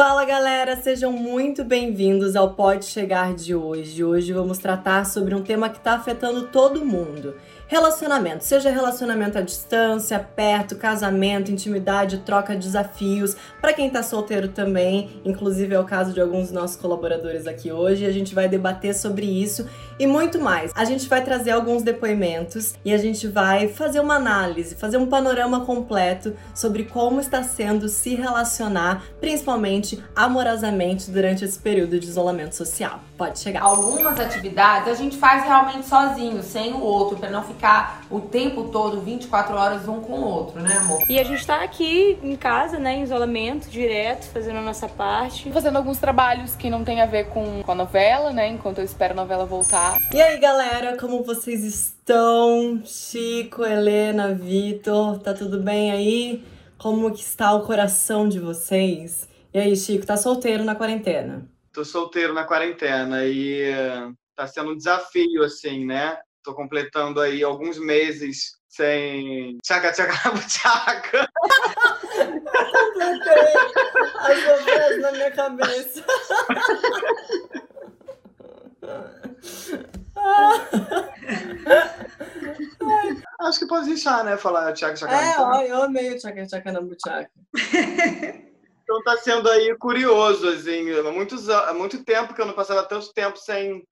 Fala galera, sejam muito bem-vindos ao Pode Chegar de hoje. Hoje vamos tratar sobre um tema que está afetando todo mundo Relacionamento, seja relacionamento à distância, perto, casamento, intimidade, troca, desafios. Para quem tá solteiro também, inclusive é o caso de alguns dos nossos colaboradores aqui hoje, a gente vai debater sobre isso e muito mais. A gente vai trazer alguns depoimentos e a gente vai fazer uma análise, fazer um panorama completo sobre como está sendo se relacionar, principalmente amorosamente, durante esse período de isolamento social. Pode chegar. Algumas atividades a gente faz realmente sozinho, sem o outro, para não ficar o tempo todo, 24 horas, um com o outro, né, amor? E a gente tá aqui em casa, né, em isolamento direto, fazendo a nossa parte. Fazendo alguns trabalhos que não tem a ver com, com a novela, né, enquanto eu espero a novela voltar. E aí, galera, como vocês estão? Chico, Helena, Vitor, tá tudo bem aí? Como que está o coração de vocês? E aí, Chico, tá solteiro na quarentena? Tô solteiro na quarentena e eh, tá sendo um desafio, assim, né? Tô completando aí alguns meses sem tchaca tchaca tchaca. Completei as novas na minha cabeça. Acho que pode deixar, né? Falar tchaca tchaca. É, ó, eu amei o tchaca tchaca na buchaca. Então tá sendo aí curioso, assim, há, muitos, há muito tempo que eu não passava tanto tempo sem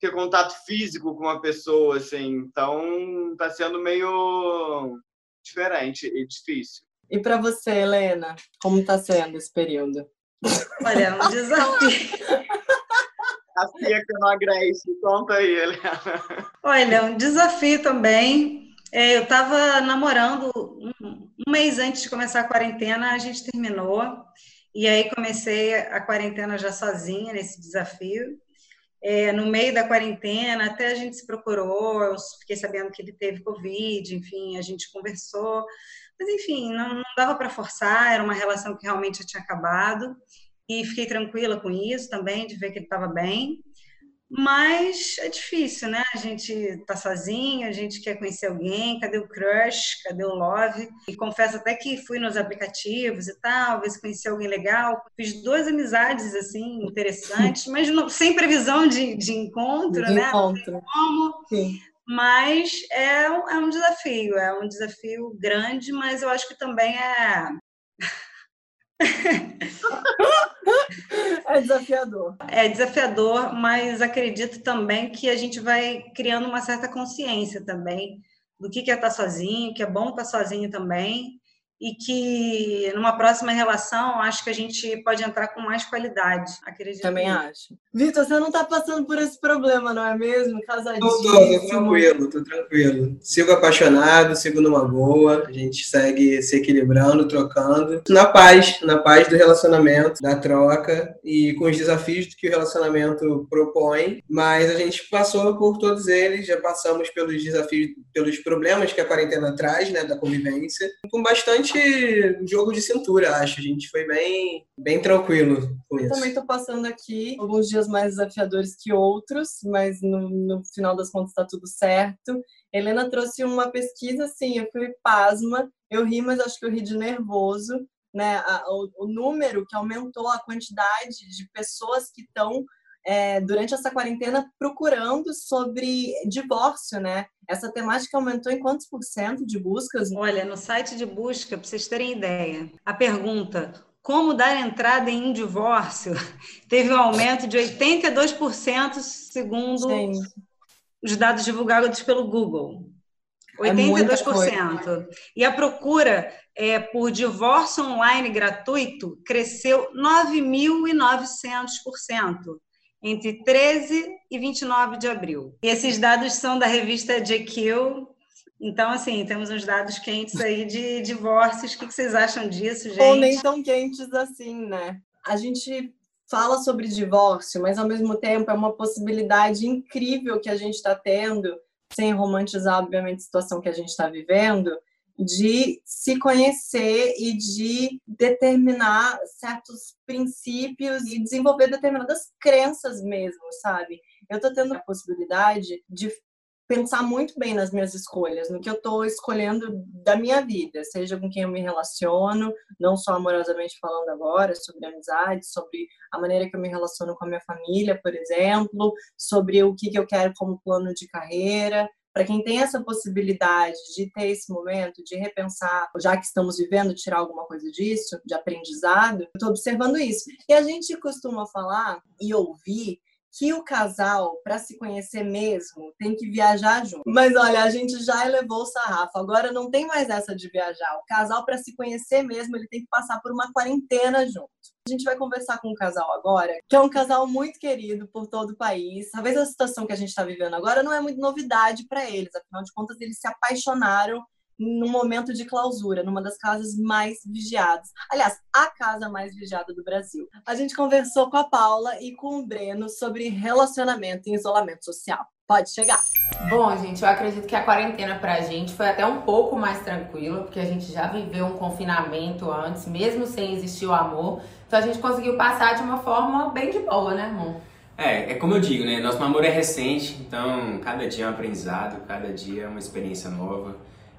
ter contato físico com uma pessoa, assim. Então, tá sendo meio diferente e difícil. E para você, Helena, como tá sendo esse período? Olha, é um desafio. A Cia que não agreste, conta aí, Helena. Olha, é um desafio também. É, eu estava namorando um mês antes de começar a quarentena, a gente terminou. E aí comecei a quarentena já sozinha nesse desafio. É, no meio da quarentena, até a gente se procurou, eu fiquei sabendo que ele teve Covid, enfim, a gente conversou, mas enfim, não, não dava para forçar, era uma relação que realmente já tinha acabado, e fiquei tranquila com isso também, de ver que ele estava bem. Mas é difícil, né? A gente tá sozinho, a gente quer conhecer alguém, cadê o crush, cadê o love? E confesso até que fui nos aplicativos e tal, ver se conheci alguém legal. Fiz duas amizades, assim, interessantes, mas não, sem previsão de, de encontro, de né? Encontro. como. Sim. Mas é, é um desafio, é um desafio grande, mas eu acho que também é é desafiador. É desafiador, mas acredito também que a gente vai criando uma certa consciência também do que é estar sozinho, que é bom estar sozinho também, e que numa próxima relação acho que a gente pode entrar com mais qualidade. Acredito. Também acho. Vitor, você não está passando por esse problema, não é mesmo? Casadinho. Tô, tô, tô tranquilo, tô tranquilo. Sigo apaixonado, sigo numa boa, a gente segue se equilibrando, trocando, na paz, na paz do relacionamento, da troca e com os desafios que o relacionamento propõe, mas a gente passou por todos eles, já passamos pelos desafios, pelos problemas que a quarentena traz, né, da convivência, com bastante bastante jogo de cintura, acho. A gente foi bem, bem tranquilo com Eu isso. também estou passando aqui alguns dias mais desafiadores que outros, mas no, no final das contas está tudo certo. Helena trouxe uma pesquisa, assim, eu fui pasma, eu ri, mas acho que eu ri de nervoso, né? O, o número que aumentou, a quantidade de pessoas que estão é, durante essa quarentena procurando sobre divórcio, né? Essa temática aumentou em quantos por cento de buscas? Olha, no site de busca, para vocês terem ideia, a pergunta como dar entrada em um divórcio teve um aumento de 82% segundo Sim. os dados divulgados pelo Google. 82%. É e a procura é, por divórcio online gratuito cresceu 9.900% entre 13 e 29 de abril. E esses dados são da revista GQ. Então, assim, temos uns dados quentes aí de divórcios. O que vocês acham disso, gente? Ou nem tão quentes assim, né? A gente fala sobre divórcio, mas ao mesmo tempo é uma possibilidade incrível que a gente está tendo, sem romantizar, obviamente, a situação que a gente está vivendo, de se conhecer e de determinar certos princípios e desenvolver determinadas crenças mesmo, sabe? Eu tô tendo a possibilidade de pensar muito bem nas minhas escolhas, no que eu estou escolhendo da minha vida, seja com quem eu me relaciono, não só amorosamente falando agora, sobre amizade, sobre a maneira que eu me relaciono com a minha família, por exemplo, sobre o que, que eu quero como plano de carreira. Para quem tem essa possibilidade de ter esse momento, de repensar, já que estamos vivendo, tirar alguma coisa disso, de aprendizado, estou observando isso. E a gente costuma falar e ouvir que o casal, para se conhecer mesmo, tem que viajar junto. Mas olha, a gente já elevou o sarrafo. Agora não tem mais essa de viajar. O casal, para se conhecer mesmo, ele tem que passar por uma quarentena junto. A gente vai conversar com um casal agora, que é um casal muito querido por todo o país. Talvez a situação que a gente está vivendo agora não é muito novidade para eles. Afinal de contas, eles se apaixonaram num momento de clausura, numa das casas mais vigiadas. Aliás, a casa mais vigiada do Brasil. A gente conversou com a Paula e com o Breno sobre relacionamento e isolamento social. Pode chegar. Bom, gente, eu acredito que a quarentena pra gente foi até um pouco mais tranquila, porque a gente já viveu um confinamento antes, mesmo sem existir o amor. Então a gente conseguiu passar de uma forma bem de boa, né, amor? É, é como eu digo, né? Nosso namoro é recente, então cada dia é um aprendizado, cada dia é uma experiência nova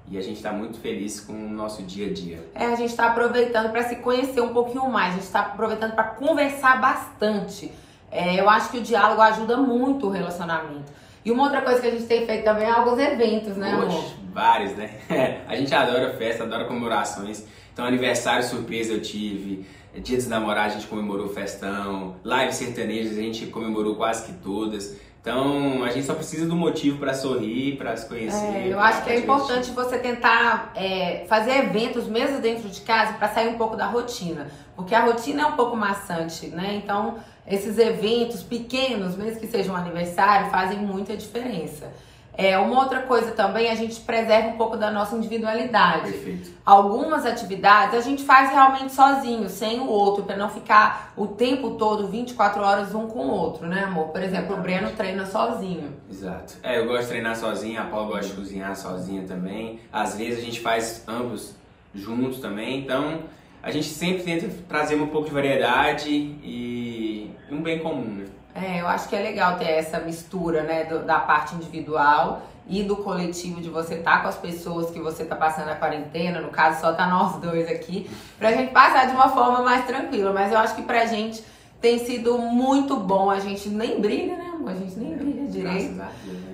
e a gente está muito feliz com o nosso dia a dia. É, a gente está aproveitando para se conhecer um pouquinho mais, a gente está aproveitando para conversar bastante. É, eu acho que o diálogo ajuda muito o relacionamento. E uma outra coisa que a gente tem feito também é alguns eventos, né, Poxa, amor? vários, né? a gente adora festa, adora comemorações. Então, aniversário surpresa eu tive, Dia dos Namorados a gente comemorou festão, live sertanejas a gente comemorou quase que todas. Então, a gente só precisa do motivo para sorrir, para se conhecer. É, eu acho que é importante você tentar é, fazer eventos mesmo dentro de casa para sair um pouco da rotina. Porque a rotina é um pouco maçante, né? Então, esses eventos pequenos, mesmo que seja um aniversário, fazem muita diferença. É, uma outra coisa também, a gente preserva um pouco da nossa individualidade. Perfeito. Algumas atividades a gente faz realmente sozinho, sem o outro, para não ficar o tempo todo 24 horas um com o outro, né, amor? Por exemplo, o Breno treina sozinho. Exato. É, eu gosto de treinar sozinha, a Paula gosta de cozinhar sozinha também. Às vezes a gente faz ambos juntos também. Então, a gente sempre tenta trazer um pouco de variedade e um bem comum, né? É, eu acho que é legal ter essa mistura, né, do- da parte individual e do coletivo de você estar com as pessoas que você tá passando a quarentena, no caso só tá nós dois aqui, pra gente passar de uma forma mais tranquila, mas eu acho que pra gente tem sido muito bom, a gente nem briga, né, amor? A gente nem briga direito. Né?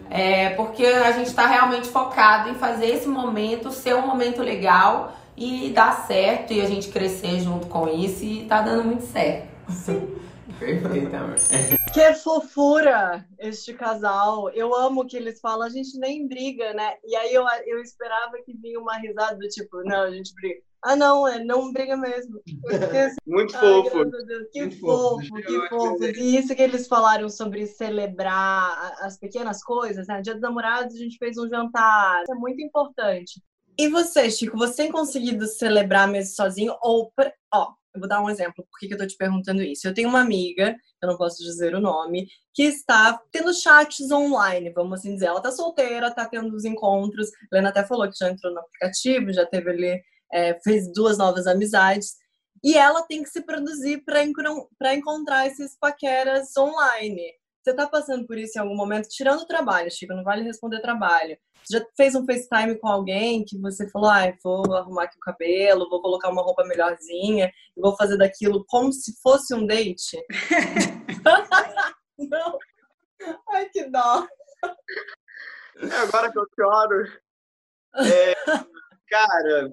É, porque a gente tá realmente focado em fazer esse momento ser um momento legal e dar certo e a gente crescer junto com isso e tá dando muito certo. Perfeito, amor. Que fofura este casal. Eu amo que eles falam, a gente nem briga, né? E aí eu, eu esperava que vinha uma risada do tipo, não, a gente briga. Ah, não, é não briga mesmo. Muito ai, fofo. Deus, que Muito fofo, fofo. que fofo. E isso que eles falaram sobre celebrar as pequenas coisas, né? Dia dos namorados a gente fez um jantar. Isso é muito importante. E você, Chico, você tem conseguido celebrar mesmo sozinho? Ou, ó, eu vou dar um exemplo, por que, eu tô te perguntando isso? Eu tenho uma amiga, eu não posso dizer o nome, que está tendo chats online, vamos assim dizer. Ela tá solteira, tá tendo os encontros. A Helena até falou que já entrou no aplicativo, já teve ali, é, fez duas novas amizades. E ela tem que se produzir para encontrar esses paqueras online. Você tá passando por isso em algum momento? Tirando o trabalho, Chico, não vale responder trabalho. Você já fez um FaceTime com alguém que você falou, ai, vou arrumar aqui o cabelo, vou colocar uma roupa melhorzinha, e vou fazer daquilo como se fosse um date? não. Ai, que dó. É agora que eu choro. É, cara,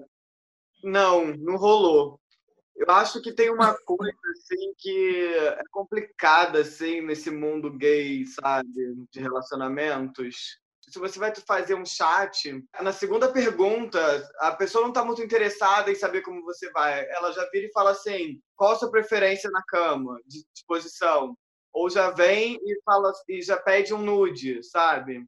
não, não rolou. Eu acho que tem uma coisa assim que é complicada assim nesse mundo gay, sabe, de relacionamentos. Se você vai fazer um chat, na segunda pergunta, a pessoa não está muito interessada em saber como você vai. Ela já vira e fala assim: qual a sua preferência na cama, de disposição? Ou já vem e fala e já pede um nude, sabe?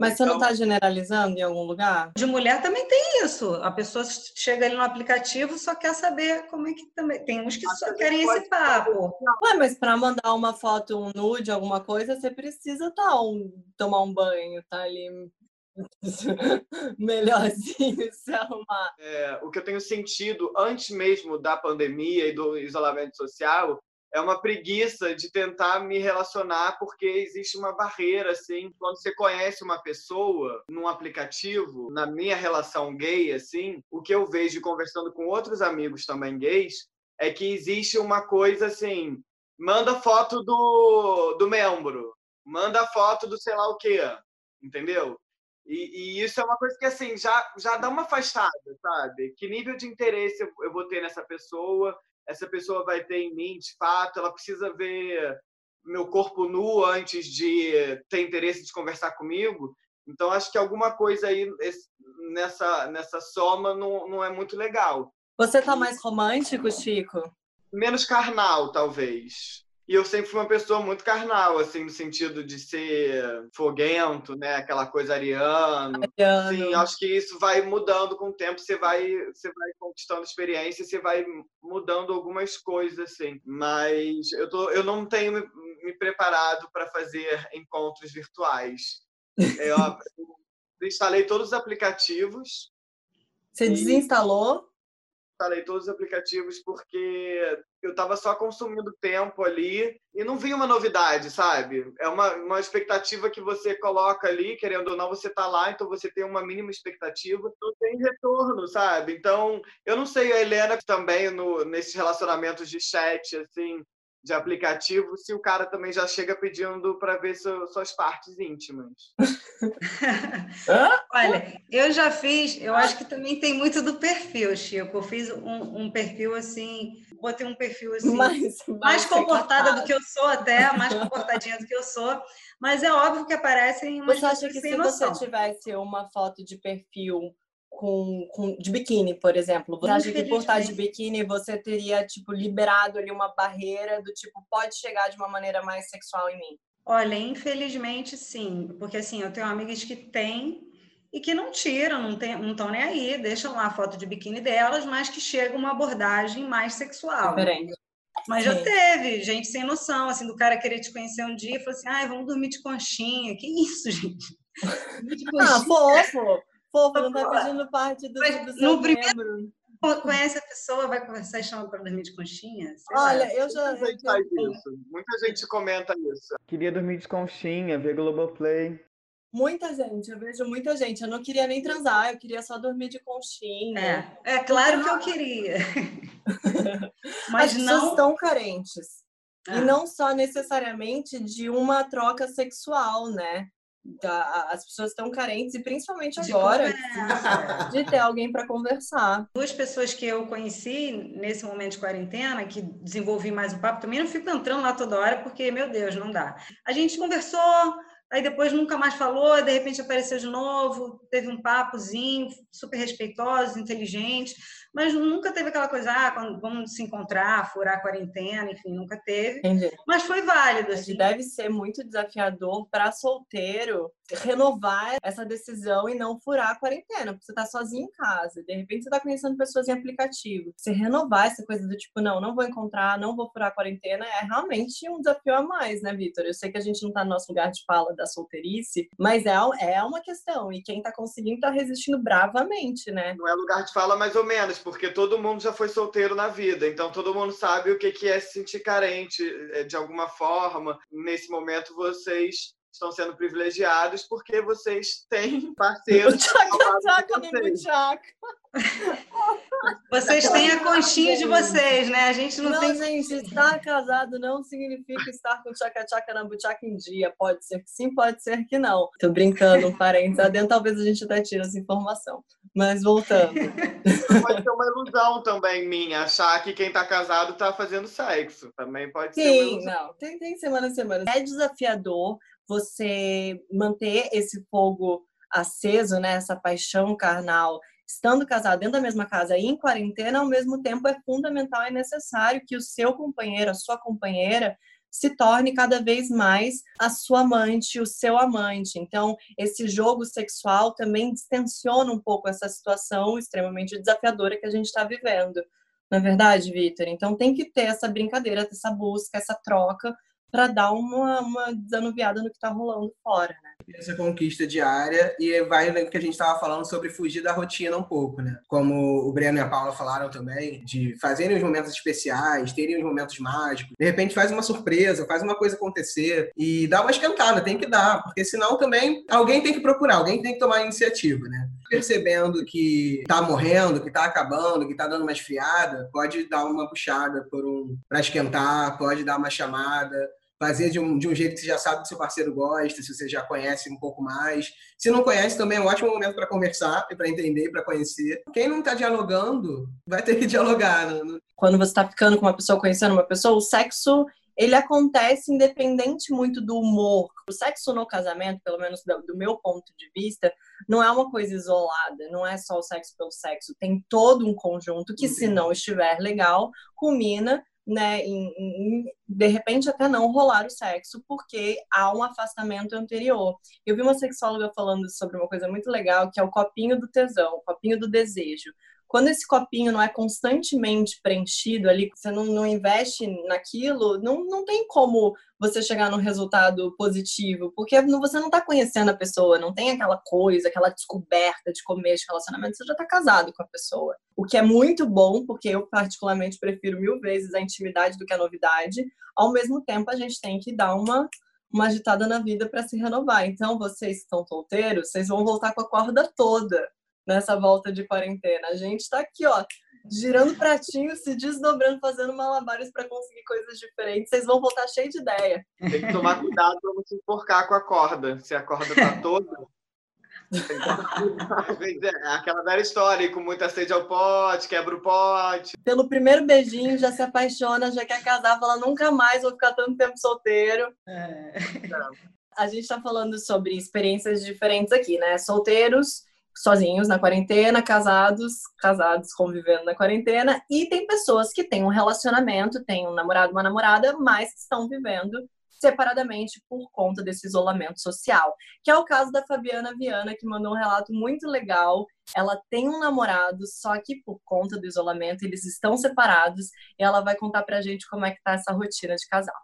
Mas você não Então- tá generalizando em algum lugar? De mulher também tem isso. A pessoa chega ali no aplicativo só quer saber como é que também. Tem uns que só querem esse papo. Ué, mas para mandar uma foto, um nude, alguma coisa, você precisa tá, um, tomar um banho, tá ali melhorzinho, se arrumar. É, o que eu tenho sentido antes mesmo da pandemia e do isolamento social é uma preguiça de tentar me relacionar porque existe uma barreira assim. Quando você conhece uma pessoa num aplicativo na minha relação gay assim o que eu vejo conversando com outros amigos também gays é que existe uma coisa assim manda foto do, do membro manda foto do sei lá o quê entendeu? E, e, isso é uma coisa que assim já já dá uma afastada sabe? Que nível de interesse eu, eu vou ter nessa pessoa essa pessoa vai ter em mim, de fato, ela precisa ver meu corpo nu antes de ter interesse de conversar comigo. Então, acho que alguma coisa aí nessa, nessa soma não, não é muito legal. Você tá mais romântico, Chico? Menos carnal, talvez. E eu sempre fui uma pessoa muito carnal, assim, no sentido de ser foguento, né? Aquela coisa ariano. ariano. Sim, acho que isso vai mudando com o tempo, você vai, você vai conquistando experiência, você vai mudando algumas coisas, assim. Mas eu, tô, eu não tenho me, me preparado para fazer encontros virtuais. Eu, eu instalei todos os aplicativos. Você desinstalou? instalei todos os aplicativos porque eu estava só consumindo tempo ali e não vi uma novidade, sabe? É uma, uma expectativa que você coloca ali, querendo ou não, você está lá, então você tem uma mínima expectativa, não tem retorno, sabe? Então, eu não sei, a Helena também no, nesses relacionamentos de chat, assim, de aplicativo, se o cara também já chega pedindo para ver suas partes íntimas. Olha, eu já fiz, eu acho que também tem muito do perfil, Chico. Eu fiz um, um perfil assim, botei um perfil assim, mais, mais comportada do que eu sou até, mais comportadinha do que eu sou, mas é óbvio que aparecem umas Você acha que se noção. você tivesse uma foto de perfil com, com, de biquíni, por exemplo. Você acha que por estar de biquíni você teria, tipo, liberado ali uma barreira do tipo, pode chegar de uma maneira mais sexual em mim? Olha, infelizmente sim, porque assim, eu tenho amigas que têm e que não tiram, não estão nem aí, deixam lá a foto de biquíni delas, mas que chega uma abordagem mais sexual. Diferente. Mas Sim. já teve gente sem noção, assim, do cara querer te conhecer um dia e falar assim, ai, vamos dormir de conchinha. Que isso, gente? ah, fofo! Fofo, não tá pedindo parte do, do seu no primeiro... Conhece a pessoa, vai conversar e chama para dormir de conchinha? Olha, lá. eu já. Muita gente faz isso. Muita gente comenta isso. Queria dormir de conchinha, ver Globoplay. Muita gente, eu vejo muita gente. Eu não queria nem transar, eu queria só dormir de conchinha. É, é claro que eu queria. Mas As não... pessoas estão carentes. E ah. não só necessariamente de uma troca sexual, né? As pessoas estão carentes e principalmente agora de, de ter alguém para conversar. Duas pessoas que eu conheci nesse momento de quarentena, que desenvolvi mais o papo, também não fico entrando lá toda hora porque, meu Deus, não dá. A gente conversou, aí depois nunca mais falou, de repente apareceu de novo, teve um papozinho super respeitoso, inteligente mas nunca teve aquela coisa, ah, quando vamos se encontrar, furar a quarentena, enfim, nunca teve. Entendi. Mas foi válido. Assim. Deve ser muito desafiador para solteiro renovar essa decisão e não furar a quarentena, porque você tá sozinho em casa, de repente você tá conhecendo pessoas em aplicativo. Você renovar essa coisa do tipo, não, não vou encontrar, não vou furar a quarentena, é realmente um desafio a mais, né, Vitor? Eu sei que a gente não tá no nosso lugar de fala da solteirice, mas é, é uma questão, e quem tá conseguindo tá resistindo bravamente, né? Não é lugar de fala mais ou menos, porque todo mundo já foi solteiro na vida, então todo mundo sabe o que é se sentir carente eh, de alguma forma. Nesse momento, vocês estão sendo privilegiados porque vocês têm parceiros. Tchaca, tchaca, Vocês têm a conchinha de vocês, né? A gente não, não tem. gente, estar casado não significa estar com tchaca-tchaca na buchaca em dia. Pode ser que sim, pode ser que não. Tô brincando, um parênteses adentro, talvez a gente até tire essa informação. Mas voltando. Pode ser uma ilusão também minha, achar que quem tá casado tá fazendo sexo. Também pode sim, ser. Sim, não. Tem, tem semana a semana. É desafiador você manter esse fogo aceso, né, essa paixão carnal, estando casado dentro da mesma casa e em quarentena, ao mesmo tempo é fundamental e necessário que o seu companheiro, a sua companheira, se torne cada vez mais a sua amante, o seu amante. Então, esse jogo sexual também distensiona um pouco essa situação extremamente desafiadora que a gente está vivendo. Na é verdade, Vitor? Então, tem que ter essa brincadeira, essa busca, essa troca, para dar uma, uma desanuviada no que está rolando fora, né? essa conquista diária e vai no que a gente estava falando sobre fugir da rotina um pouco, né? Como o Breno e a Paula falaram também, de fazerem os momentos especiais, terem os momentos mágicos. De repente faz uma surpresa, faz uma coisa acontecer e dá uma esquentada, tem que dar, porque senão também alguém tem que procurar, alguém tem que tomar a iniciativa, né? Percebendo que tá morrendo, que tá acabando, que tá dando uma esfriada, pode dar uma puxada por um para esquentar, pode dar uma chamada, fazer de um, de um jeito que você já sabe que seu parceiro gosta, se você já conhece um pouco mais. Se não conhece, também é um ótimo momento para conversar e para entender, para conhecer. Quem não está dialogando, vai ter que dialogar. Né? Quando você está ficando com uma pessoa, conhecendo uma pessoa, o sexo ele acontece independente muito do humor. O sexo no casamento, pelo menos do, meu ponto de vista, não é uma coisa isolada, não é só o sexo pelo sexo, tem todo um conjunto que, se não estiver legal, culmina né, em, em, de repente até não rolar o sexo, porque há um afastamento anterior. Eu vi uma sexóloga falando sobre uma coisa muito legal, que é o copinho do tesão, o copinho do desejo. Quando esse copinho não é constantemente preenchido ali, você não, não investe naquilo, não, não tem como você chegar num resultado positivo, porque você não está conhecendo a pessoa, não tem aquela coisa, aquela descoberta de começo de relacionamento, você já está casado com a pessoa. O que é muito bom, porque eu particularmente prefiro mil vezes a intimidade do que a novidade, ao mesmo tempo a gente tem que dar uma uma agitada na vida para se renovar. Então, vocês que estão solteiros, vocês vão voltar com a corda toda nessa volta de quarentena. A gente está aqui, ó, girando pratinhos, se desdobrando, fazendo malabares para conseguir coisas diferentes. Vocês vão voltar cheio de ideia. Tem que tomar cuidado para não se enforcar com a corda. Se a corda tá toda. é aquela velha história, com muita sede ao pote, quebra o pote. Pelo primeiro beijinho já se apaixona, já quer casar, fala nunca mais vou ficar tanto tempo solteiro. É. A gente está falando sobre experiências diferentes aqui, né? Solteiros, sozinhos na quarentena, casados, casados convivendo na quarentena, e tem pessoas que têm um relacionamento, têm um namorado, uma namorada, mas estão vivendo separadamente por conta desse isolamento social, que é o caso da Fabiana Viana, que mandou um relato muito legal. Ela tem um namorado, só que por conta do isolamento eles estão separados, e ela vai contar pra gente como é que tá essa rotina de casal.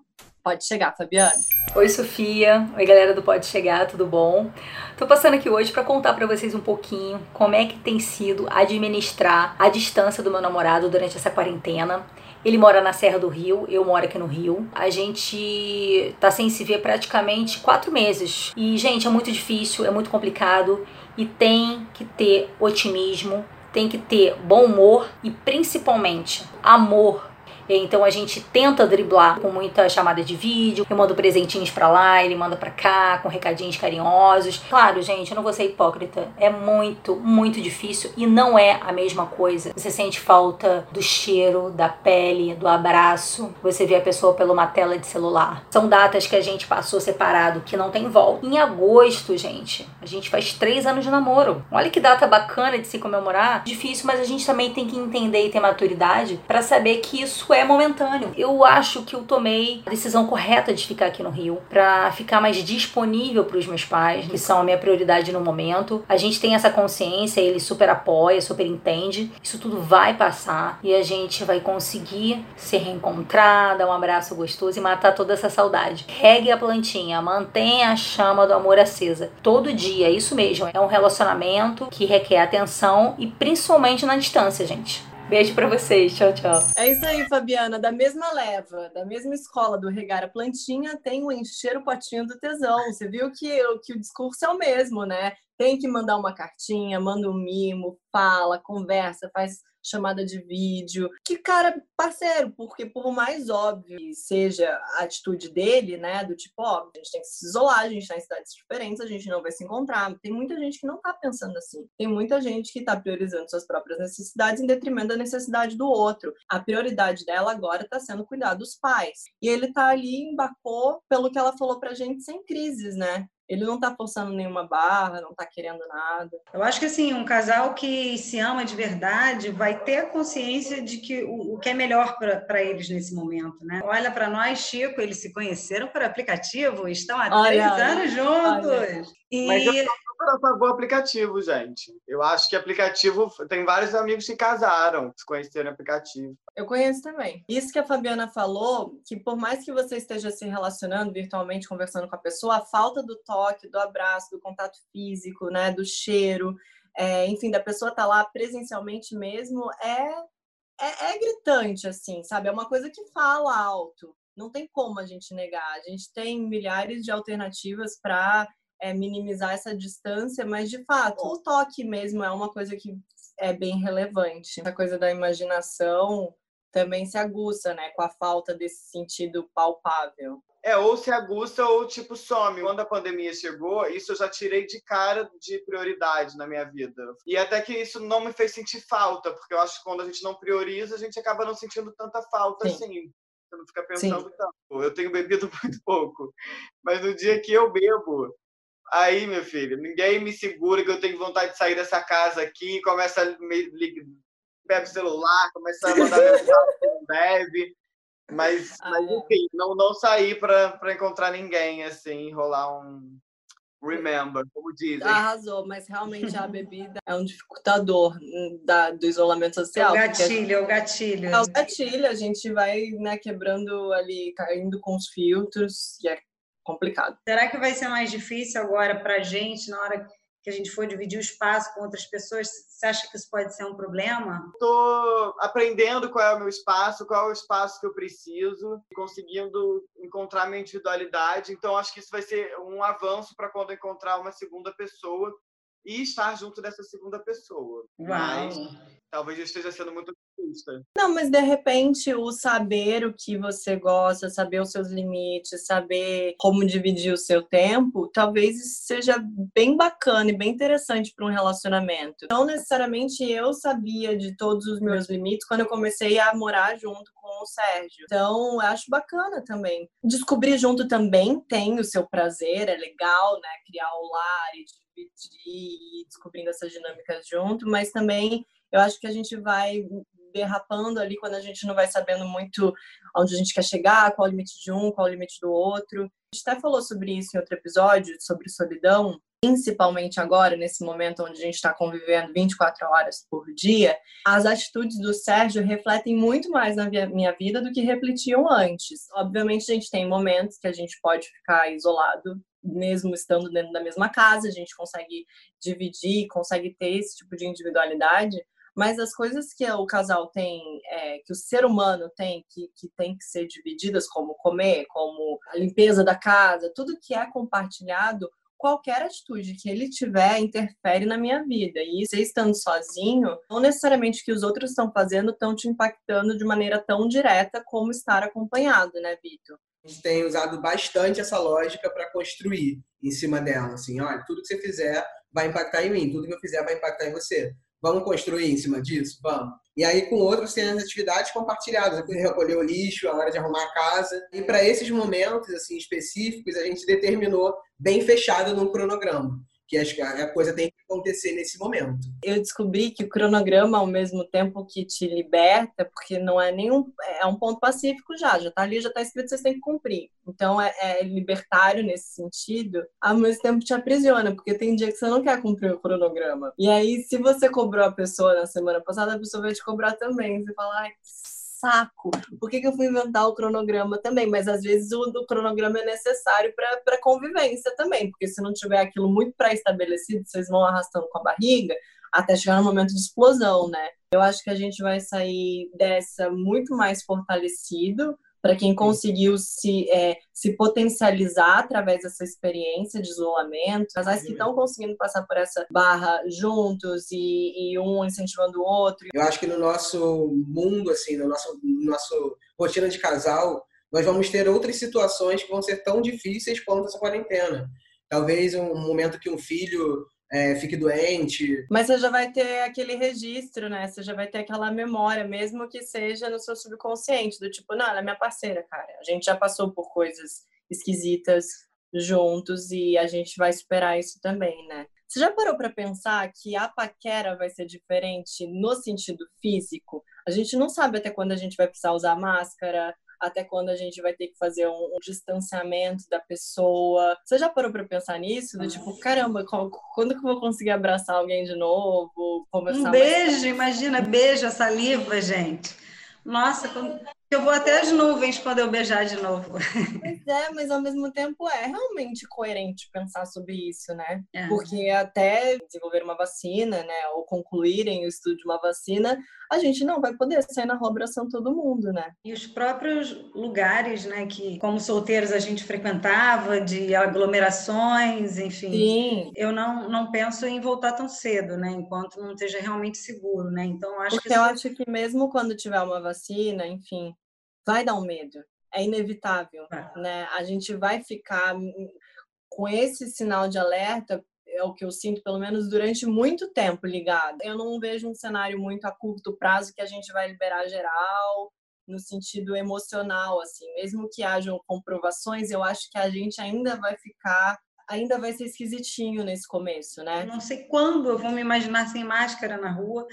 Pode chegar, Fabiana. Oi, Sofia. Oi, galera do Pode Chegar, tudo bom? Tô passando aqui hoje para contar para vocês um pouquinho como é que tem sido administrar a distância do meu namorado durante essa quarentena. Ele mora na Serra do Rio, eu moro aqui no Rio. A gente tá sem se ver praticamente quatro meses. E, gente, é muito difícil, é muito complicado e tem que ter otimismo, tem que ter bom humor e principalmente amor então a gente tenta driblar com muita chamada de vídeo. Eu mando presentinhos para lá, ele manda para cá, com recadinhos carinhosos. Claro, gente, eu não vou ser hipócrita. É muito, muito difícil e não é a mesma coisa. Você sente falta do cheiro, da pele, do abraço. Você vê a pessoa pela uma tela de celular. São datas que a gente passou separado que não tem volta. Em agosto, gente, a gente faz três anos de namoro. Olha que data bacana de se comemorar. Difícil, mas a gente também tem que entender e ter maturidade para saber que isso é momentâneo. Eu acho que eu tomei a decisão correta de ficar aqui no Rio para ficar mais disponível para os meus pais, que são a minha prioridade no momento. A gente tem essa consciência, ele super apoia, super entende. Isso tudo vai passar e a gente vai conseguir se reencontrar, dar um abraço gostoso e matar toda essa saudade. Regue a plantinha, mantenha a chama do amor acesa todo dia, isso mesmo. É um relacionamento que requer atenção e principalmente na distância, gente. Beijo para vocês. Tchau, tchau. É isso aí, Fabiana. Da mesma leva, da mesma escola do regar a plantinha, tem o encher o potinho do tesão. Você viu que, que o discurso é o mesmo, né? Tem que mandar uma cartinha, manda um mimo, fala, conversa, faz chamada de vídeo. Que cara parceiro, porque por mais óbvio que seja a atitude dele, né, do tipo, ó, a gente tem que se isolar, a gente tá em cidades diferentes, a gente não vai se encontrar. Tem muita gente que não tá pensando assim. Tem muita gente que tá priorizando suas próprias necessidades em detrimento da necessidade do outro. A prioridade dela agora tá sendo cuidar dos pais. E ele tá ali, embarcou, pelo que ela falou pra gente, sem crises, né? Ele não tá forçando nenhuma barra, não tá querendo nada. Eu acho que assim, um casal que se ama de verdade vai ter a consciência de que o, o que é melhor para eles nesse momento, né? Olha para nós, Chico, eles se conheceram por aplicativo, estão há olha, três anos juntos. E... Mas eu super a favor aplicativo, gente. Eu acho que aplicativo. Tem vários amigos que casaram, que se conheceram aplicativo. Eu conheço também. Isso que a Fabiana falou, que por mais que você esteja se relacionando virtualmente, conversando com a pessoa, a falta do toque, do abraço, do contato físico, né, do cheiro, é, enfim, da pessoa estar tá lá presencialmente mesmo, é, é, é gritante, assim, sabe? É uma coisa que fala alto. Não tem como a gente negar. A gente tem milhares de alternativas para é, minimizar essa distância, mas de fato, o toque mesmo é uma coisa que é bem relevante. A coisa da imaginação também se aguça, né, com a falta desse sentido palpável. É, ou se aguça ou tipo some. Quando a pandemia chegou, isso eu já tirei de cara de prioridade na minha vida. E até que isso não me fez sentir falta, porque eu acho que quando a gente não prioriza, a gente acaba não sentindo tanta falta Sim. assim. Você não fica pensando Sim. tanto. Eu tenho bebido muito pouco. Mas no dia que eu bebo, Aí, meu filho, ninguém me segura que eu tenho vontade de sair dessa casa aqui, começa a me ligar, pega o celular, começa a mandar mensagem que não deve. Mas, ah, mas é. enfim, não, não sair para encontrar ninguém, assim, rolar um remember, como dizem. Arrasou, mas realmente a bebida é um dificultador da, do isolamento social. É o gatilho, é o gatilho. É o gatilho, a gente vai né, quebrando ali, caindo com os filtros, e é complicado. Será que vai ser mais difícil agora para a gente, na hora que a gente for dividir o espaço com outras pessoas? Você acha que isso pode ser um problema? Estou aprendendo qual é o meu espaço, qual é o espaço que eu preciso, conseguindo encontrar minha individualidade. Então, acho que isso vai ser um avanço para quando encontrar uma segunda pessoa e estar junto dessa segunda pessoa. Uau. Mas talvez eu esteja sendo muito otimista. Não, mas de repente o saber o que você gosta, saber os seus limites, saber como dividir o seu tempo, talvez seja bem bacana e bem interessante para um relacionamento. Não necessariamente eu sabia de todos os meus limites quando eu comecei a morar junto com o Sérgio. Então, acho bacana também. Descobrir junto também tem o seu prazer, é legal, né? Criar o lar e dividir e descobrindo essas dinâmicas junto, mas também eu acho que a gente vai derrapando ali quando a gente não vai sabendo muito onde a gente quer chegar, qual o limite de um, qual o limite do outro. A gente até falou sobre isso em outro episódio, sobre solidão, principalmente agora, nesse momento onde a gente está convivendo 24 horas por dia, as atitudes do Sérgio refletem muito mais na minha vida do que refletiam antes. Obviamente, a gente tem momentos que a gente pode ficar isolado mesmo estando dentro da mesma casa, a gente consegue dividir, consegue ter esse tipo de individualidade, mas as coisas que o casal tem, é, que o ser humano tem, que, que tem que ser divididas, como comer, como a limpeza da casa, tudo que é compartilhado, qualquer atitude que ele tiver interfere na minha vida. E você estando sozinho, não necessariamente o que os outros estão fazendo estão te impactando de maneira tão direta como estar acompanhado, né, Vitor? a gente tem usado bastante essa lógica para construir em cima dela. Assim, olha, tudo que você fizer vai impactar em mim, tudo que eu fizer vai impactar em você. Vamos construir em cima disso? Vamos. E aí, com outros, tem as atividades compartilhadas, recolher o lixo, a hora de arrumar a casa. E para esses momentos assim específicos, a gente determinou bem fechado num cronograma que a coisa tem acontecer nesse momento. Eu descobri que o cronograma, ao mesmo tempo que te liberta, porque não é nenhum. É um ponto pacífico já, já tá ali, já tá escrito, vocês têm que cumprir. Então é, é libertário nesse sentido, ao mesmo tempo te aprisiona, porque tem dia que você não quer cumprir o cronograma. E aí, se você cobrou a pessoa na semana passada, a pessoa vai te cobrar também. Você fala, ai, que saco. Por que, que eu fui inventar o cronograma também? Mas às vezes o, o cronograma é necessário para convivência também, porque se não tiver aquilo muito pré-estabelecido, vocês vão arrastando com a barriga até chegar no momento de explosão, né? Eu acho que a gente vai sair dessa muito mais fortalecido para quem conseguiu se, é, se potencializar através dessa experiência de isolamento, casais que estão conseguindo passar por essa barra juntos e, e, um incentivando o outro. Eu acho que no nosso mundo, assim, no nosso, no nosso rotina de casal, nós vamos ter outras situações que vão ser tão difíceis quanto essa quarentena. Talvez um momento que um filho é, fique doente. Mas você já vai ter aquele registro, né? Você já vai ter aquela memória, mesmo que seja no seu subconsciente, do tipo, não, ela é minha parceira, cara. A gente já passou por coisas esquisitas juntos e a gente vai superar isso também, né? Você já parou para pensar que a paquera vai ser diferente no sentido físico? A gente não sabe até quando a gente vai precisar usar máscara, até quando a gente vai ter que fazer um, um distanciamento da pessoa. Você já parou para pensar nisso? Do tipo, caramba, quando que eu vou conseguir abraçar alguém de novo? Conversar um beijo, imagina, beijo, a saliva, gente. Nossa, quando... Eu vou até as nuvens quando eu beijar de novo. Pois é, mas ao mesmo tempo é realmente coerente pensar sobre isso, né? É. Porque até desenvolver uma vacina, né, ou concluírem o estudo de uma vacina, a gente não vai poder sair na rua abraçando todo mundo, né? E os próprios lugares, né, que como solteiros a gente frequentava, de aglomerações, enfim. Sim. Eu não, não penso em voltar tão cedo, né, enquanto não esteja realmente seguro, né? Então acho Porque que eu acho que mesmo quando tiver uma vacina, enfim, vai dar um medo. É inevitável, é. né? A gente vai ficar com esse sinal de alerta é o que eu sinto, pelo menos durante muito tempo ligado. Eu não vejo um cenário muito a curto prazo que a gente vai liberar geral no sentido emocional, assim. Mesmo que hajam comprovações, eu acho que a gente ainda vai ficar, ainda vai ser esquisitinho nesse começo, né? Não sei quando eu vou me imaginar sem máscara na rua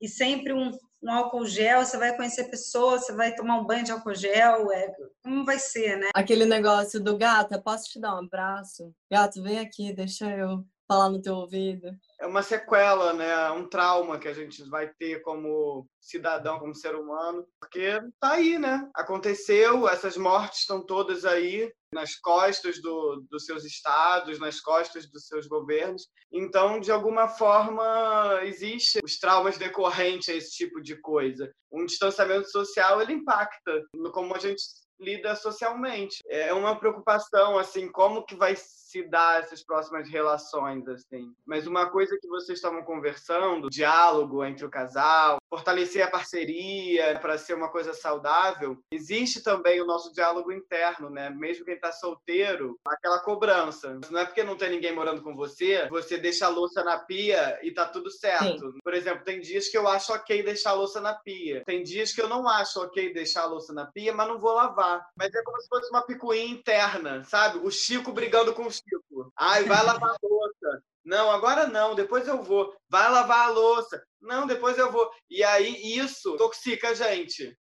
e sempre um, um álcool gel, você vai conhecer pessoas, você vai tomar um banho de álcool gel, é, como vai ser, né? Aquele negócio do gata, posso te dar um abraço? Gato, vem aqui, deixa eu falar no teu ouvido. É uma sequela, né? Um trauma que a gente vai ter como cidadão, como ser humano, porque tá aí, né? Aconteceu, essas mortes estão todas aí nas costas do, dos seus estados, nas costas dos seus governos. Então, de alguma forma, existe os traumas decorrentes a esse tipo de coisa. Um distanciamento social ele impacta no como a gente lida socialmente. É uma preocupação, assim, como que vai se dar essas próximas relações, assim. Mas uma coisa que vocês estavam conversando, diálogo entre o casal, fortalecer a parceria para ser uma coisa saudável, existe também o nosso diálogo interno, né? Mesmo quem está solteiro, aquela cobrança. Não é porque não tem ninguém morando com você, você deixa a louça na pia e tá tudo certo. Sim. Por exemplo, tem dias que eu acho ok deixar a louça na pia. Tem dias que eu não acho ok deixar a louça na pia, mas não vou lavar. Mas é como se fosse uma picuinha interna, sabe? O Chico brigando com o Chico. Ai, vai lavar a louça. Não, agora não, depois eu vou. Vai lavar a louça. Não, depois eu vou. E aí isso toxica a gente.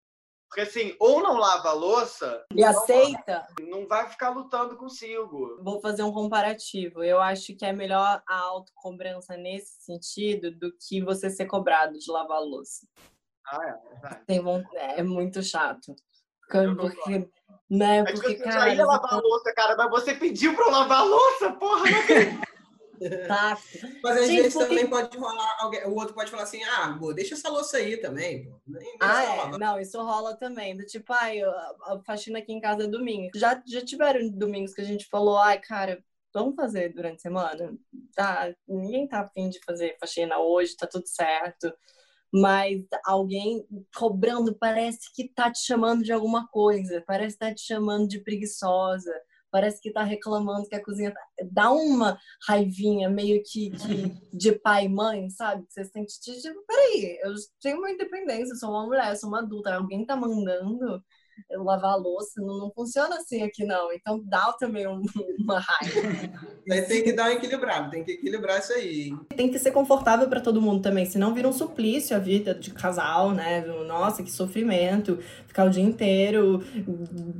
Porque assim, ou não lava a louça. E aceita. Não vai ficar lutando consigo. Vou fazer um comparativo. Eu acho que é melhor a autocobrança nesse sentido do que você ser cobrado de lavar a louça. Ah, é. Tem, é muito chato. Porque né? É Porque, tipo, cara, eu ia lavar a louça, cara, mas você pediu pra eu lavar a louça, porra, não acredito. Tá. Mas às Gente, vezes porque... também pode rolar, alguém, o outro pode falar assim, ah, boa, deixa essa louça aí também. Pô. Nem, ah, é? Não, isso rola também. Do tipo, ai, a faxina aqui em casa é domingo. Já, já tiveram domingos que a gente falou, ai, cara, vamos fazer durante a semana? Tá, ninguém tá afim de fazer faxina hoje, tá tudo certo mas alguém cobrando parece que tá te chamando de alguma coisa, parece que tá te chamando de preguiçosa, parece que tá reclamando que a cozinha tá... dá uma raivinha meio que, que de pai e mãe, sabe? Você sente tipo, peraí, eu tenho uma independência, sou uma mulher, sou uma adulta, alguém tá mandando lavar a louça, não, não, funciona assim aqui não. Então dá também um, uma raiva. Mas tem que dar um equilibrado, tem que equilibrar isso aí. Tem que ser confortável para todo mundo também, senão vira um suplício a vida de casal, né? Nossa, que sofrimento, ficar o dia inteiro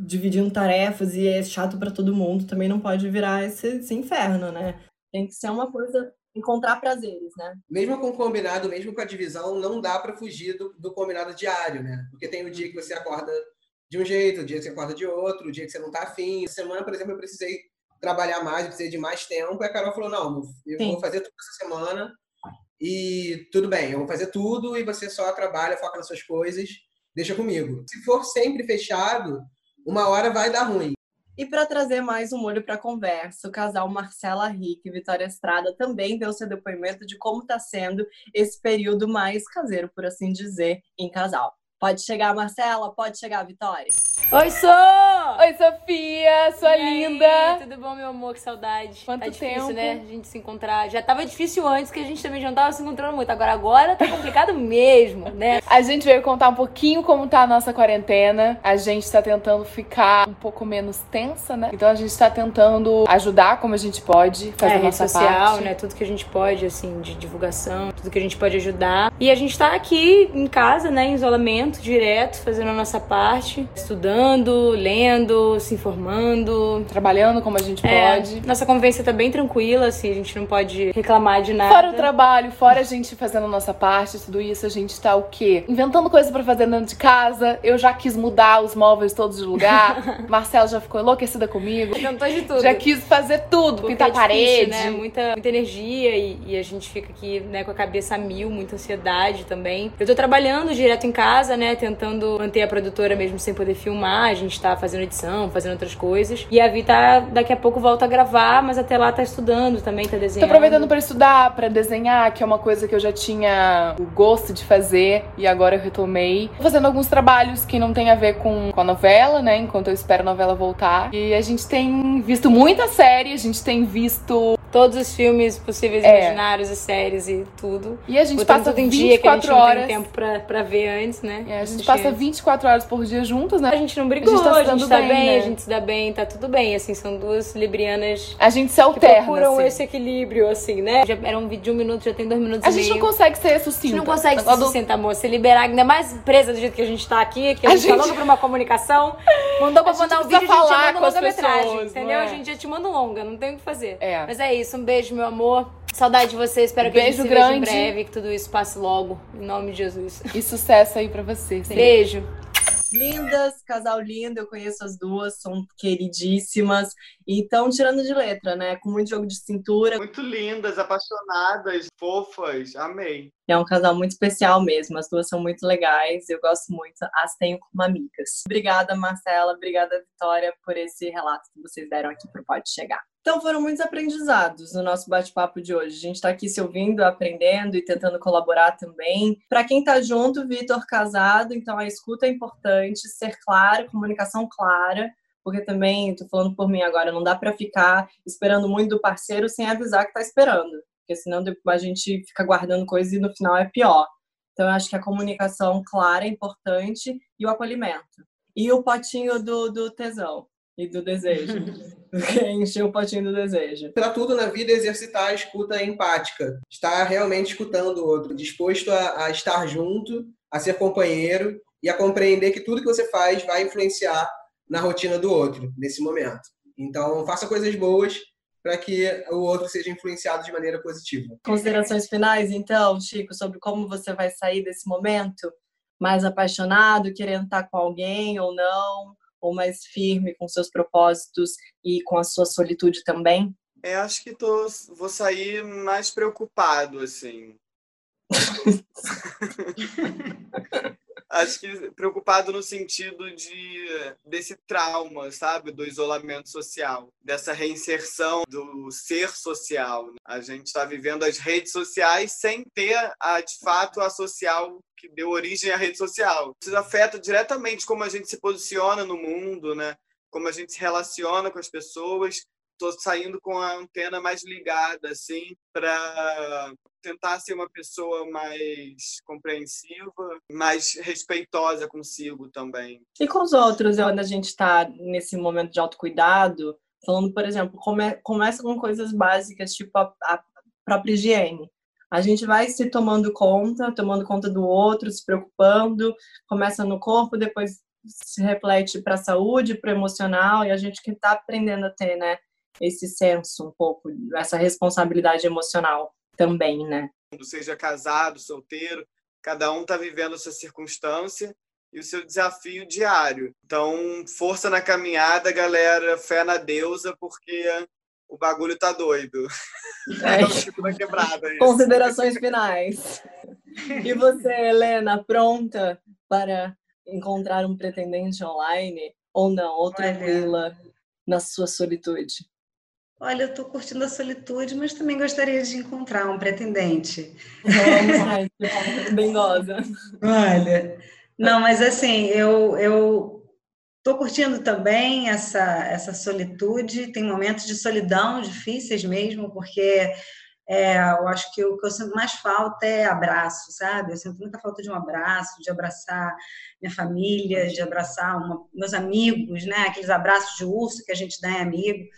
dividindo tarefas e é chato para todo mundo, também não pode virar esse, esse inferno, né? Tem que ser uma coisa encontrar prazeres, né? Mesmo com o combinado, mesmo com a divisão, não dá para fugir do, do, combinado diário, né? Porque tem o dia que você acorda de um jeito, o dia que você acorda de outro, o dia que você não está afim. Semana, por exemplo, eu precisei trabalhar mais, precisei de mais tempo. E a Carol falou: não, eu Sim. vou fazer tudo essa semana e tudo bem, eu vou fazer tudo e você só trabalha, foca nas suas coisas, deixa comigo. Se for sempre fechado, uma hora vai dar ruim. E para trazer mais um molho para a conversa, o casal Marcela Rick e Vitória Estrada também deu seu depoimento de como está sendo esse período mais caseiro, por assim dizer, em casal. Pode chegar, Marcela? Pode chegar, Vitória? Oi, Sô! Oi, Sofia! Linda, sua E aí, linda. Tudo bom, meu amor? Que saudade. Quanto tá difícil, tempo? né? A gente se encontrar. Já tava difícil antes, que a gente também já não tava se encontrando muito. Agora, agora tá complicado mesmo, né? A gente veio contar um pouquinho como tá a nossa quarentena. A gente tá tentando ficar um pouco menos tensa, né? Então a gente tá tentando ajudar como a gente pode, fazer é, a nossa social, parte. né? Tudo que a gente pode, assim, de divulgação, tudo que a gente pode ajudar. E a gente tá aqui em casa, né? Em isolamento direto, fazendo a nossa parte, estudando, lendo, se informando. Trabalhando como a gente É, pode. nossa convivência tá bem tranquila, assim, a gente não pode reclamar de nada. Fora o trabalho, fora a gente fazendo a nossa parte, tudo isso, a gente tá o quê? Inventando coisa pra fazer dentro de casa. Eu já quis mudar os móveis todos de lugar. Marcelo já ficou enlouquecida comigo. Inventou de tudo. Já quis fazer tudo, Porque pintar é difícil, parede. né? Muita, muita energia e, e a gente fica aqui, né, com a cabeça a mil, muita ansiedade também. Eu tô trabalhando direto em casa, né, tentando manter a produtora mesmo sem poder filmar. A gente tá fazendo edição, fazendo outras coisas. E a Vi tá, daqui a pouco volta a gravar, mas até lá tá estudando também, tá Tô desenhando. aproveitando pra estudar, pra desenhar, que é uma coisa que eu já tinha o gosto de fazer e agora eu retomei. Tô fazendo alguns trabalhos que não tem a ver com, com a novela, né? Enquanto eu espero a novela voltar. E a gente tem visto muita série, a gente tem visto. Todos os filmes possíveis, É. imaginários e séries e tudo. E a gente Botando passa tudo em dia que a gente 24 não horas. tem tempo pra, pra ver antes, né? É, a gente passa antes. 24 horas por dia juntas, né? A gente não brigou, A gente tá a gente tá bem, bem, né? a gente se dá bem, tá tudo bem, assim, são duas librianas A gente se que alterna. procuram assim. esse equilíbrio, assim, né? Já era um vídeo de um minuto, já tem dois minutos A e gente meio. não consegue ser A sucinta. gente não consegue se Quando- sustentar, amor. Se liberar, ainda mais presa do jeito que a gente tá aqui, que a, A gente, tá gente- louca pra uma comunicação. Mandou pra A gente mandar um vídeo, a gente já manda longa-metragem, entendeu? é? A gente já te manda longa, não tem o que fazer. É. Mas é isso, um beijo, meu amor. Saudade de você, espero que a gente Beijo se veja em breve, que tudo isso passe logo, em nome de Jesus. E sucesso aí pra você. sim. Beijo. Lindas, casal lindo, eu conheço as duas, são queridíssimas. Então, tirando de letra, né? Com muito jogo de cintura. Muito lindas, apaixonadas, fofas. Amei. É um casal muito especial mesmo. As duas são muito legais. Eu gosto muito. As tenho como amigas. Obrigada, Marcela. Obrigada, Vitória, por esse relato que vocês deram aqui para Pode Chegar. Então, foram muitos aprendizados no nosso bate-papo de hoje. A gente está aqui se ouvindo, aprendendo e tentando colaborar também. Para quem está junto, Vitor casado, então a escuta é importante, ser claro, comunicação clara, porque também, estou falando por mim agora, não dá para ficar esperando muito do parceiro sem avisar que está esperando, porque senão a gente fica guardando coisas e no final é pior. Então, eu acho que a comunicação clara é importante e o acolhimento. E o potinho do, do tesão e do desejo. Encher o potinho do desejo. Para tudo na vida, exercitar a escuta empática. Estar realmente escutando o outro, disposto a, a estar junto, a ser companheiro e a compreender que tudo que você faz vai influenciar na rotina do outro nesse momento. Então, faça coisas boas para que o outro seja influenciado de maneira positiva. Considerações finais, então, Chico, sobre como você vai sair desse momento? Mais apaixonado, querendo estar com alguém ou não? Ou mais firme com seus propósitos e com a sua solitude também? É, acho que tô, vou sair mais preocupado, assim. acho que preocupado no sentido de desse trauma, sabe, do isolamento social, dessa reinserção do ser social. A gente está vivendo as redes sociais sem ter, a, de fato, a social que deu origem à rede social. Isso afeta diretamente como a gente se posiciona no mundo, né? Como a gente se relaciona com as pessoas. Estou saindo com a antena mais ligada, assim, para tentar ser uma pessoa mais compreensiva, mais respeitosa consigo também. E com os outros, quando a gente está nesse momento de autocuidado, falando, por exemplo, come, começa com coisas básicas, tipo a, a própria higiene. A gente vai se tomando conta, tomando conta do outro, se preocupando, começa no corpo, depois se reflete para a saúde, para o emocional, e a gente que está aprendendo a ter, né, esse senso um pouco, essa responsabilidade emocional também, né? Seja casado, solteiro, cada um está vivendo a sua circunstância e o seu desafio diário. Então, força na caminhada, galera, fé na deusa, porque o bagulho tá doido. É. É o Chico da quebrada. isso. Considerações finais. E você, Helena, pronta para encontrar um pretendente online ou não? Ou tranquila na sua solitude? Olha, eu estou curtindo a solitude, mas também gostaria de encontrar um pretendente. Lá, então, dengosa. Olha, não, mas assim, eu, eu Estou curtindo também essa, essa solitude. Tem momentos de solidão difíceis mesmo, porque é, eu acho que o que eu sinto mais falta é abraço, sabe? Eu sinto muita falta de um abraço, de abraçar minha família, de abraçar uma, meus amigos, né? Aqueles abraços de urso que a gente dá em amigo.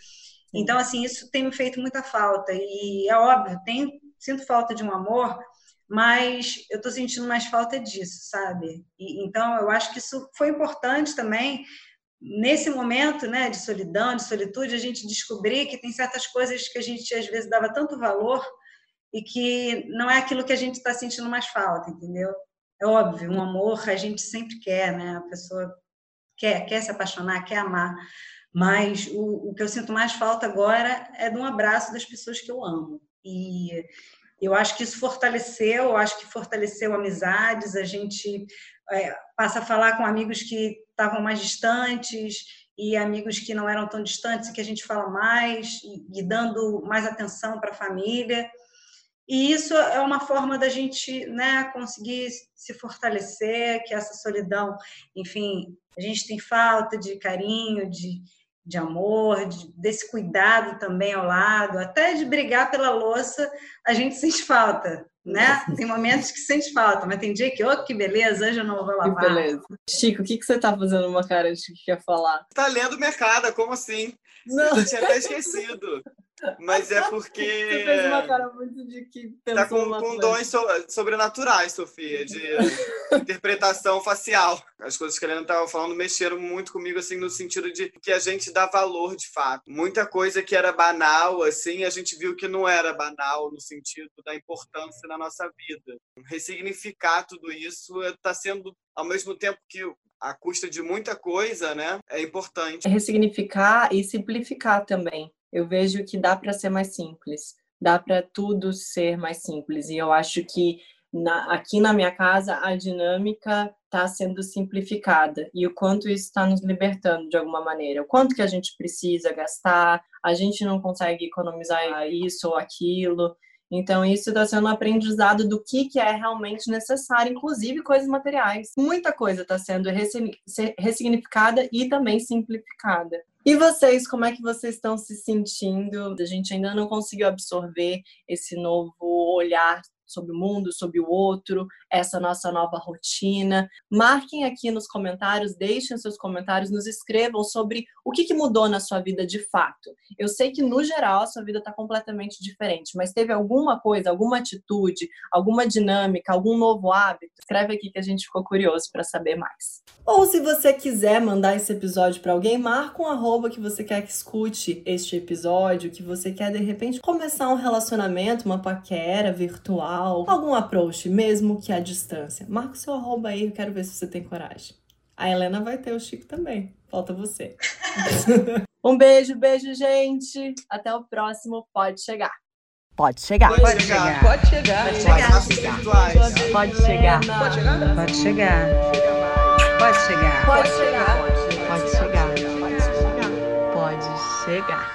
Então, assim, isso tem me feito muita falta. E é óbvio, tenho, sinto falta de um amor, mas eu estou sentindo mais falta disso, sabe? E, então, eu acho que isso foi importante também nesse momento né, de solidão, de solitude, a gente descobrir que tem certas coisas que a gente às vezes dava tanto valor e que não é aquilo que a gente está sentindo mais falta, entendeu? É óbvio, um amor a gente sempre quer, né? A pessoa quer, quer se apaixonar, quer amar, mas o, o que eu sinto mais falta agora é de um abraço das pessoas que eu amo. E eu acho que isso fortaleceu, eu acho que fortaleceu amizades, a gente é, passa a falar com amigos que estavam mais distantes e amigos que não eram tão distantes e que a gente fala mais e, e dando mais atenção para a família. E isso é uma forma da gente né, conseguir se fortalecer, que essa solidão, enfim, a gente tem falta de carinho, de, de amor, de, desse cuidado também ao lado, até de brigar pela louça, a gente sente falta né? Tem momentos que sente falta, mas tem dia que, oh, que beleza, hoje eu não vou lavar. Que beleza. Chico, o que, que você tá fazendo uma cara de que quer falar? Tá lendo mercado, como assim? Não. Eu tinha até esquecido. Mas é porque. Você fez uma cara muito de que Tá com, com dons so, sobrenaturais, Sofia, de interpretação facial. As coisas que a Helena estava falando mexeram muito comigo, assim, no sentido de que a gente dá valor de fato. Muita coisa que era banal, assim, a gente viu que não era banal no sentido da importância na nossa vida. Ressignificar tudo isso está sendo, ao mesmo tempo que a custa de muita coisa, né? É importante. Ressignificar e simplificar também eu vejo que dá para ser mais simples, dá para tudo ser mais simples. E eu acho que na, aqui na minha casa a dinâmica está sendo simplificada e o quanto isso está nos libertando de alguma maneira. O quanto que a gente precisa gastar, a gente não consegue economizar isso ou aquilo. Então, isso está sendo um aprendizado do que, que é realmente necessário, inclusive coisas materiais. Muita coisa está sendo ressignificada e também simplificada. E vocês, como é que vocês estão se sentindo? A gente ainda não conseguiu absorver esse novo olhar sobre o mundo, sobre o outro, essa nossa nova rotina. Marquem aqui nos comentários, deixem seus comentários, nos escrevam sobre o que, que mudou na sua vida de fato. Eu sei que, no geral, a sua vida está completamente diferente, mas teve alguma coisa, alguma atitude, alguma dinâmica, algum novo hábito? Escreve aqui que a gente ficou curioso para saber mais. Ou se você quiser mandar esse episódio para alguém, marca um arroba que você quer que escute este episódio, que você quer de repente começar um relacionamento, uma paquera virtual, digital, algum approach, mesmo que à distância. Marca o seu arroba aí, eu quero ver se você tem coragem. A Helena vai ter o Chico também. Falta você. um beijo, beijo, gente. Até o próximo. Pode chegar. Pode chegar. Pode chegar. Pode chegar. Pode chegar. Pode chegar. Pode chegar. Pode chegar. Pode chegar. Pode chegar. Pode chegar. Pode chegar.